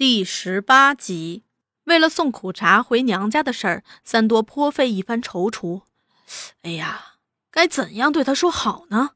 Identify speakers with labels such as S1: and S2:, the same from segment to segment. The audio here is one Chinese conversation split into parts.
S1: 第十八集，为了送苦茶回娘家的事儿，三多颇费一番踌躇。哎呀，该怎样对他说好呢？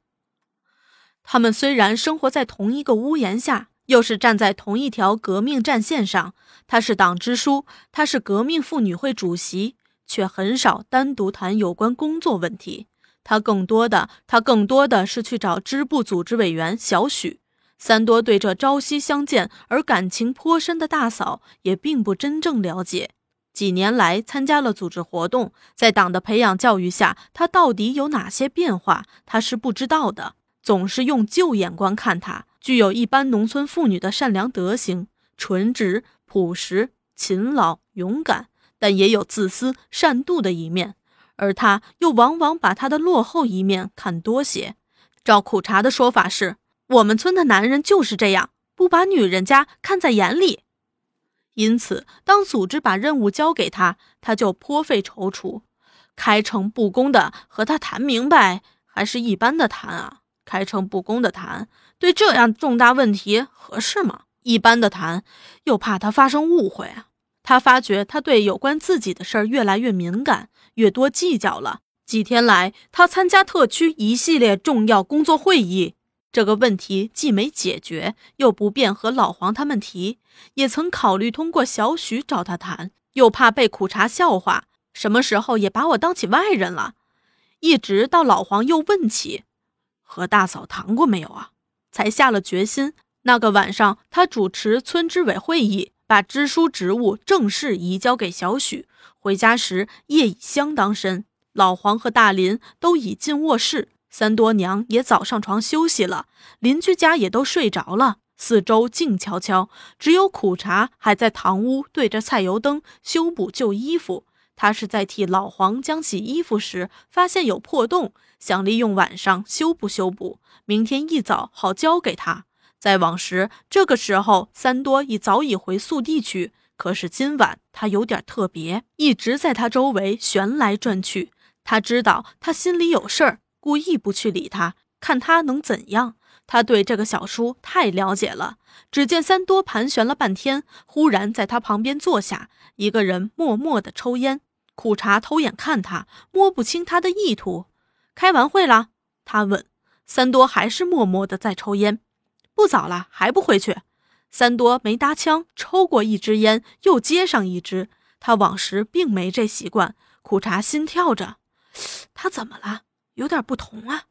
S1: 他们虽然生活在同一个屋檐下，又是站在同一条革命战线上，他是党支书，他是革命妇女会主席，却很少单独谈有关工作问题。他更多的，他更多的是去找支部组织委员小许。三多对这朝夕相见而感情颇深的大嫂也并不真正了解。几年来参加了组织活动，在党的培养教育下，他到底有哪些变化，他是不知道的。总是用旧眼光看他，具有一般农村妇女的善良德行，纯直、朴实、勤劳、勇敢，但也有自私、善妒的一面。而他又往往把他的落后一面看多些。照苦茶的说法是。我们村的男人就是这样，不把女人家看在眼里。因此，当组织把任务交给他，他就颇费踌躇。开诚布公的和他谈明白，还是一般的谈啊？开诚布公的谈，对这样重大问题合适吗？一般的谈，又怕他发生误会啊。他发觉他对有关自己的事儿越来越敏感，越多计较了。几天来，他参加特区一系列重要工作会议。这个问题既没解决，又不便和老黄他们提，也曾考虑通过小许找他谈，又怕被苦茶笑话，什么时候也把我当起外人了。一直到老黄又问起，和大嫂谈过没有啊，才下了决心。那个晚上，他主持村支委会议，把支书职务正式移交给小许。回家时夜已相当深，老黄和大林都已进卧室。三多娘也早上床休息了，邻居家也都睡着了，四周静悄悄，只有苦茶还在堂屋对着菜油灯修补旧衣服。他是在替老黄浆洗衣服时发现有破洞，想利用晚上修补修补，明天一早好交给他。在往时这个时候，三多已早已回宿地去，可是今晚他有点特别，一直在他周围旋来转去。他知道他心里有事儿。故意不去理他，看他能怎样。他对这个小叔太了解了。只见三多盘旋了半天，忽然在他旁边坐下，一个人默默的抽烟。苦茶偷眼看他，摸不清他的意图。开完会了？他问。三多还是默默的在抽烟。不早了，还不回去？三多没搭腔，抽过一支烟，又接上一支。他往时并没这习惯。苦茶心跳着，他怎么了？有点不同啊！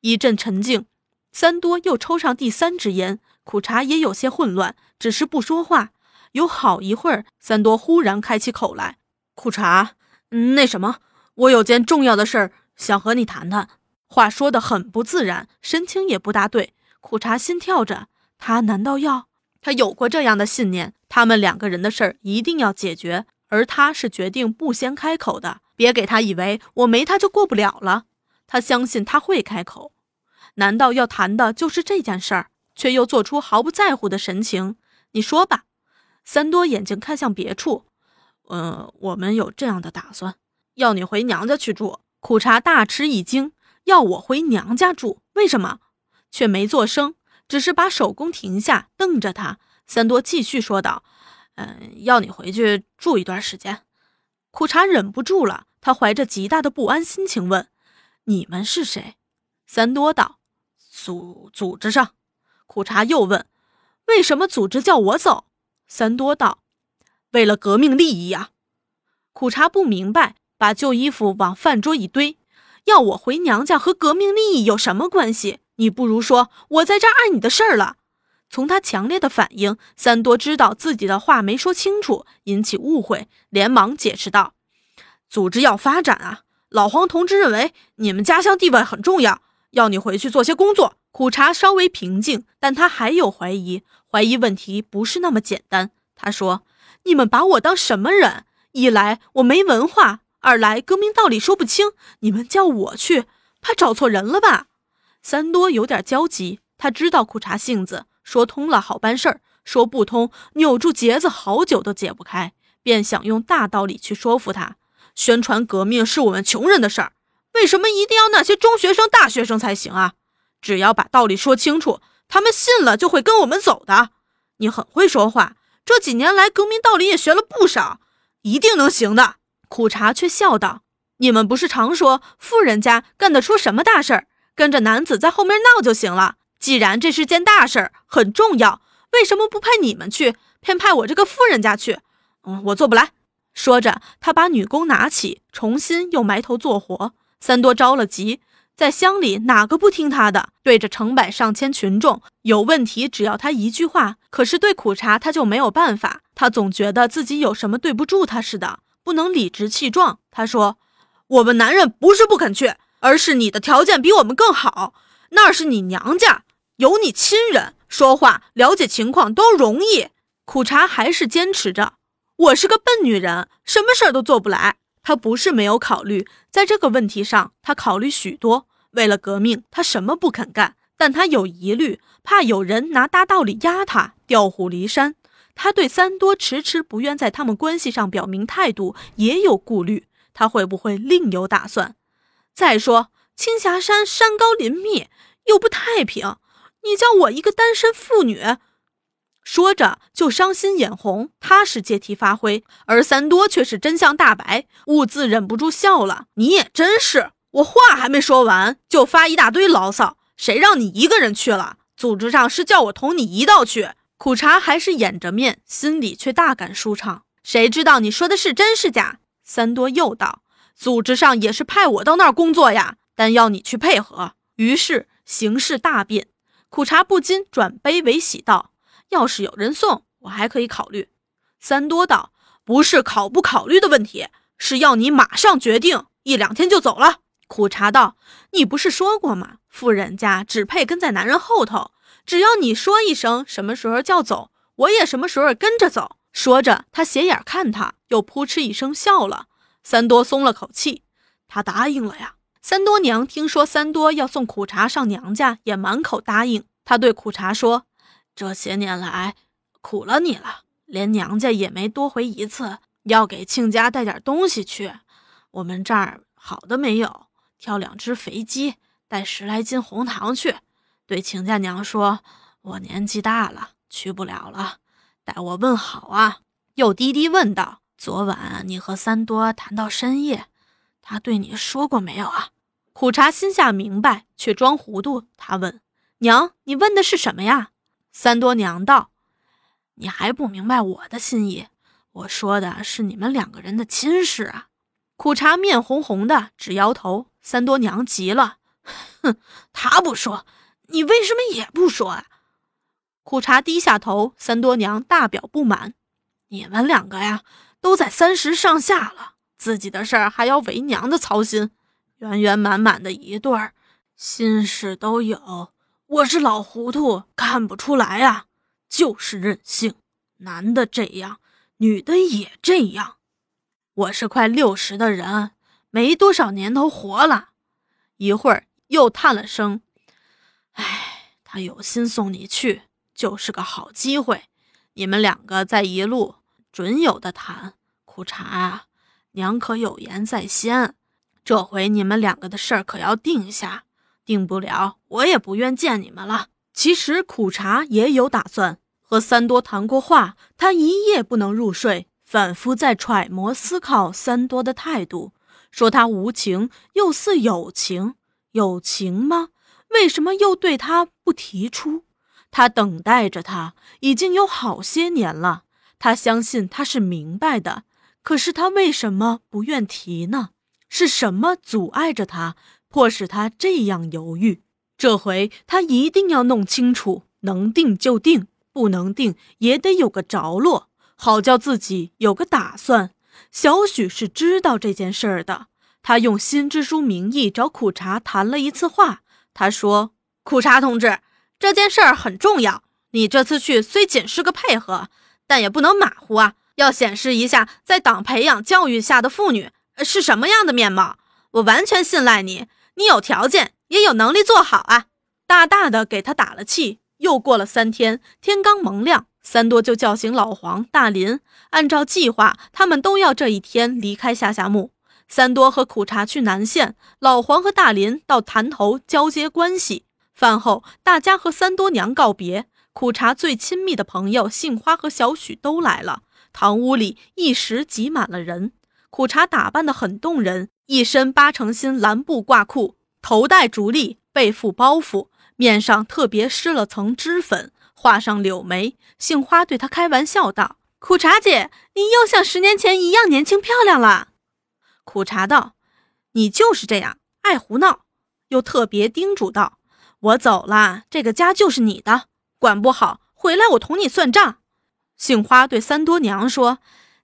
S1: 一阵沉静，三多又抽上第三支烟，苦茶也有些混乱，只是不说话。有好一会儿，三多忽然开起口来：“苦茶，那什么，我有件重要的事儿想和你谈谈。”话说得很不自然，神情也不大对。苦茶心跳着，他难道要？他有过这样的信念：他们两个人的事儿一定要解决，而他是决定不先开口的。别给他以为我没他就过不了了。他相信他会开口，难道要谈的就是这件事儿？却又做出毫不在乎的神情。你说吧。三多眼睛看向别处。嗯，我们有这样的打算，要你回娘家去住。苦茶大吃一惊，要我回娘家住？为什么？却没做声，只是把手工停下，瞪着他。三多继续说道：“嗯，要你回去住一段时间。”苦茶忍不住了，他怀着极大的不安心情问。你们是谁？三多道：“组组织上。”苦茶又问：“为什么组织叫我走？”三多道：“为了革命利益呀。”苦茶不明白，把旧衣服往饭桌一堆：“要我回娘家和革命利益有什么关系？你不如说我在这碍你的事儿了。”从他强烈的反应，三多知道自己的话没说清楚，引起误会，连忙解释道：“组织要发展啊。”老黄同志认为你们家乡地位很重要，要你回去做些工作。苦茶稍微平静，但他还有怀疑，怀疑问题不是那么简单。他说：“你们把我当什么人？一来我没文化，二来革命道理说不清。你们叫我去，怕找错人了吧？”三多有点焦急，他知道苦茶性子，说通了好办事儿，说不通扭住结子好久都解不开，便想用大道理去说服他。宣传革命是我们穷人的事儿，为什么一定要那些中学生、大学生才行啊？只要把道理说清楚，他们信了就会跟我们走的。你很会说话，这几年来革命道理也学了不少，一定能行的。苦茶却笑道：“你们不是常说富人家干得出什么大事儿，跟着男子在后面闹就行了？既然这是件大事儿，很重要，为什么不派你们去，偏派我这个富人家去？嗯，我做不来。”说着，他把女工拿起，重新又埋头做活。三多着了急。在乡里，哪个不听他的？对着成百上千群众，有问题只要他一句话。可是对苦茶，他就没有办法。他总觉得自己有什么对不住他似的，不能理直气壮。他说：“我们男人不是不肯去，而是你的条件比我们更好。那是你娘家，有你亲人，说话了解情况都容易。”苦茶还是坚持着：“我是个笨女人，什么事儿都做不来。”他不是没有考虑，在这个问题上，他考虑许多。为了革命，他什么不肯干，但他有疑虑，怕有人拿大道理压他，调虎离山。他对三多迟迟不愿在他们关系上表明态度也有顾虑，他会不会另有打算？再说青霞山山高林密，又不太平，你叫我一个单身妇女，说着就伤心眼红。他是借题发挥，而三多却是真相大白，兀自忍不住笑了。你也真是。我话还没说完，就发一大堆牢骚。谁让你一个人去了？组织上是叫我同你一道去。苦茶还是掩着面，心里却大感舒畅。谁知道你说的是真是假？三多又道：“组织上也是派我到那儿工作呀，但要你去配合。”于是形势大变。苦茶不禁转悲为喜道：“要是有人送，我还可以考虑。”三多道：“不是考不考虑的问题，是要你马上决定，一两天就走了。”苦茶道：“你不是说过吗？富人家只配跟在男人后头，只要你说一声什么时候叫走，我也什么时候跟着走。”说着，他斜眼看他，又扑哧一声笑了。三多松了口气，他答应了呀。三多娘听说三多要送苦茶上娘家，也满口答应。他对苦茶说：“这些年来苦了你了，连娘家也没多回一次，要给亲家带点东西去。我们这儿好的没有。”挑两只肥鸡，带十来斤红糖去，对亲家娘说：“我年纪大了，去不了了，代我问好啊。”又低低问道：“昨晚你和三多谈到深夜，他对你说过没有啊？”苦茶心下明白，却装糊涂。他问：“娘，你问的是什么呀？”三多娘道：“你还不明白我的心意？我说的是你们两个人的亲事啊。”苦茶面红红的，直摇头。三多娘急了，哼，他不说，你为什么也不说啊？苦茶低下头，三多娘大表不满：“你们两个呀，都在三十上下了，自己的事儿还要为娘的操心，圆圆满满的一对儿，心事都有。我是老糊涂，看不出来啊，就是任性。男的这样，女的也这样。我是快六十的人。”没多少年头活了，一会儿又叹了声：“哎，他有心送你去，就是个好机会。你们两个在一路，准有的谈。苦茶啊，娘可有言在先，这回你们两个的事儿可要定下，定不了，我也不愿见你们了。”其实苦茶也有打算，和三多谈过话，他一夜不能入睡，反复在揣摩思考三多的态度。说他无情，又似有情，有情吗？为什么又对他不提出？他等待着他已经有好些年了，他相信他是明白的，可是他为什么不愿提呢？是什么阻碍着他，迫使他这样犹豫？这回他一定要弄清楚，能定就定，不能定也得有个着落，好叫自己有个打算。小许是知道这件事儿的，他用新支书名义找苦茶谈了一次话。他说：“苦茶同志，这件事儿很重要，你这次去虽仅是个配合，但也不能马虎啊，要显示一下在党培养教育下的妇女是什么样的面貌。我完全信赖你，你有条件也有能力做好啊。”大大的给他打了气。又过了三天，天刚蒙亮。三多就叫醒老黄、大林，按照计划，他们都要这一天离开下下木。三多和苦茶去南县，老黄和大林到潭头交接关系。饭后，大家和三多娘告别，苦茶最亲密的朋友杏花和小许都来了，堂屋里一时挤满了人。苦茶打扮得很动人，一身八成新蓝布褂裤，头戴竹笠，背负包袱，面上特别施了层脂粉，画上柳眉。杏花对他开玩笑道：“苦茶姐，你又像十年前一样年轻漂亮了。”苦茶道：“你就是这样爱胡闹。”又特别叮嘱道：“我走了，这个家就是你的，管不好回来我同你算账。”杏花对三多娘说：“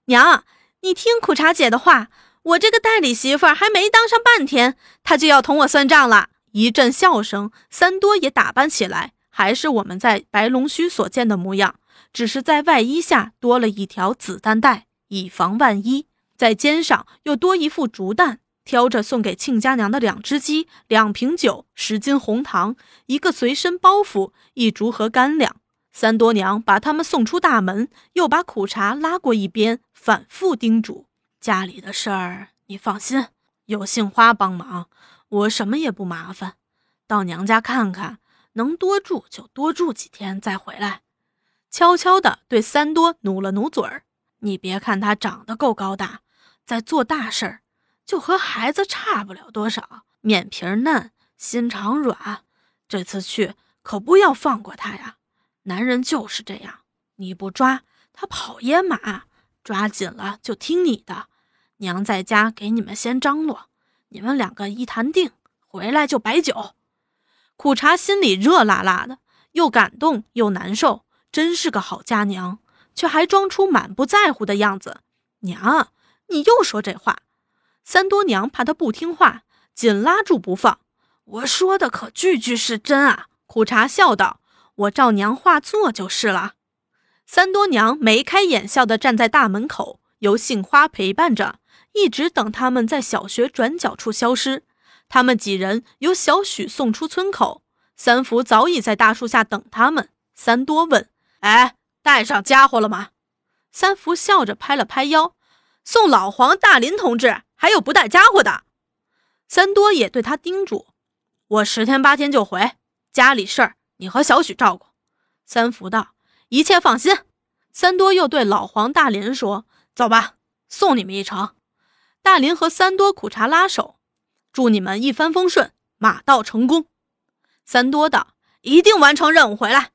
S1: 娘。”你听苦茶姐的话，我这个代理媳妇儿还没当上半天，她就要同我算账了。一阵笑声，三多也打扮起来，还是我们在白龙须所见的模样，只是在外衣下多了一条子弹带，以防万一；在肩上又多一副竹担，挑着送给亲家娘的两只鸡、两瓶酒、十斤红糖、一个随身包袱、一竹盒干粮。三多娘把他们送出大门，又把苦茶拉过一边，反复叮嘱：“家里的事儿你放心，有杏花帮忙，我什么也不麻烦。到娘家看看，能多住就多住几天再回来。”悄悄地对三多努了努嘴儿：“你别看他长得够高大，在做大事儿，就和孩子差不了多少，面皮嫩，心肠软。这次去可不要放过他呀。”男人就是这样，你不抓他跑野马，抓紧了就听你的。娘在家给你们先张罗，你们两个一谈定，回来就摆酒。苦茶心里热辣辣的，又感动又难受，真是个好家娘，却还装出满不在乎的样子。娘，你又说这话。三多娘怕他不听话，紧拉住不放。我说的可句句是真啊。苦茶笑道。我照娘话做就是了。三多娘眉开眼笑地站在大门口，由杏花陪伴着，一直等他们在小学转角处消失。他们几人由小许送出村口，三福早已在大树下等他们。三多问：“哎，带上家伙了吗？”三福笑着拍了拍腰：“送老黄、大林同志，还有不带家伙的。”三多也对他叮嘱：“我十天八天就回，家里事儿。”你和小许照顾，三福道一切放心。三多又对老黄、大林说：“走吧，送你们一程。”大林和三多苦茶拉手，祝你们一帆风顺，马到成功。三多道：“一定完成任务回来。”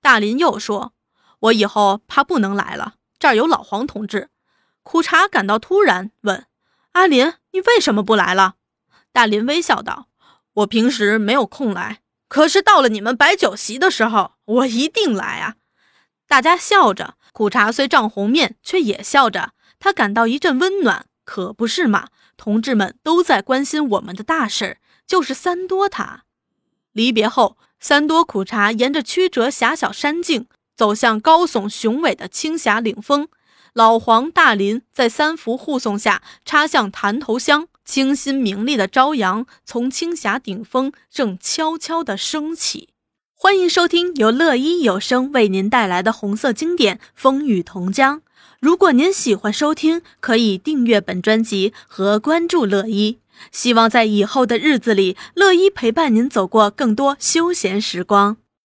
S1: 大林又说：“我以后怕不能来了，这儿有老黄同志。”苦茶感到突然，问：“阿林，你为什么不来了？”大林微笑道：“我平时没有空来。”可是到了你们摆酒席的时候，我一定来啊！大家笑着，苦茶虽涨红面，却也笑着。他感到一阵温暖，可不是嘛？同志们都在关心我们的大事，就是三多他。离别后，三多苦茶沿着曲折狭小山径走向高耸雄伟的青霞岭峰。老黄、大林在三福护送下插向潭头乡。清新明丽的朝阳从青霞顶峰正悄悄地升起。欢迎收听由乐一有声为您带来的红色经典《风雨同江》。如果您喜欢收听，可以订阅本专辑和关注乐一。希望在以后的日子里，乐一陪伴您走过更多休闲时光。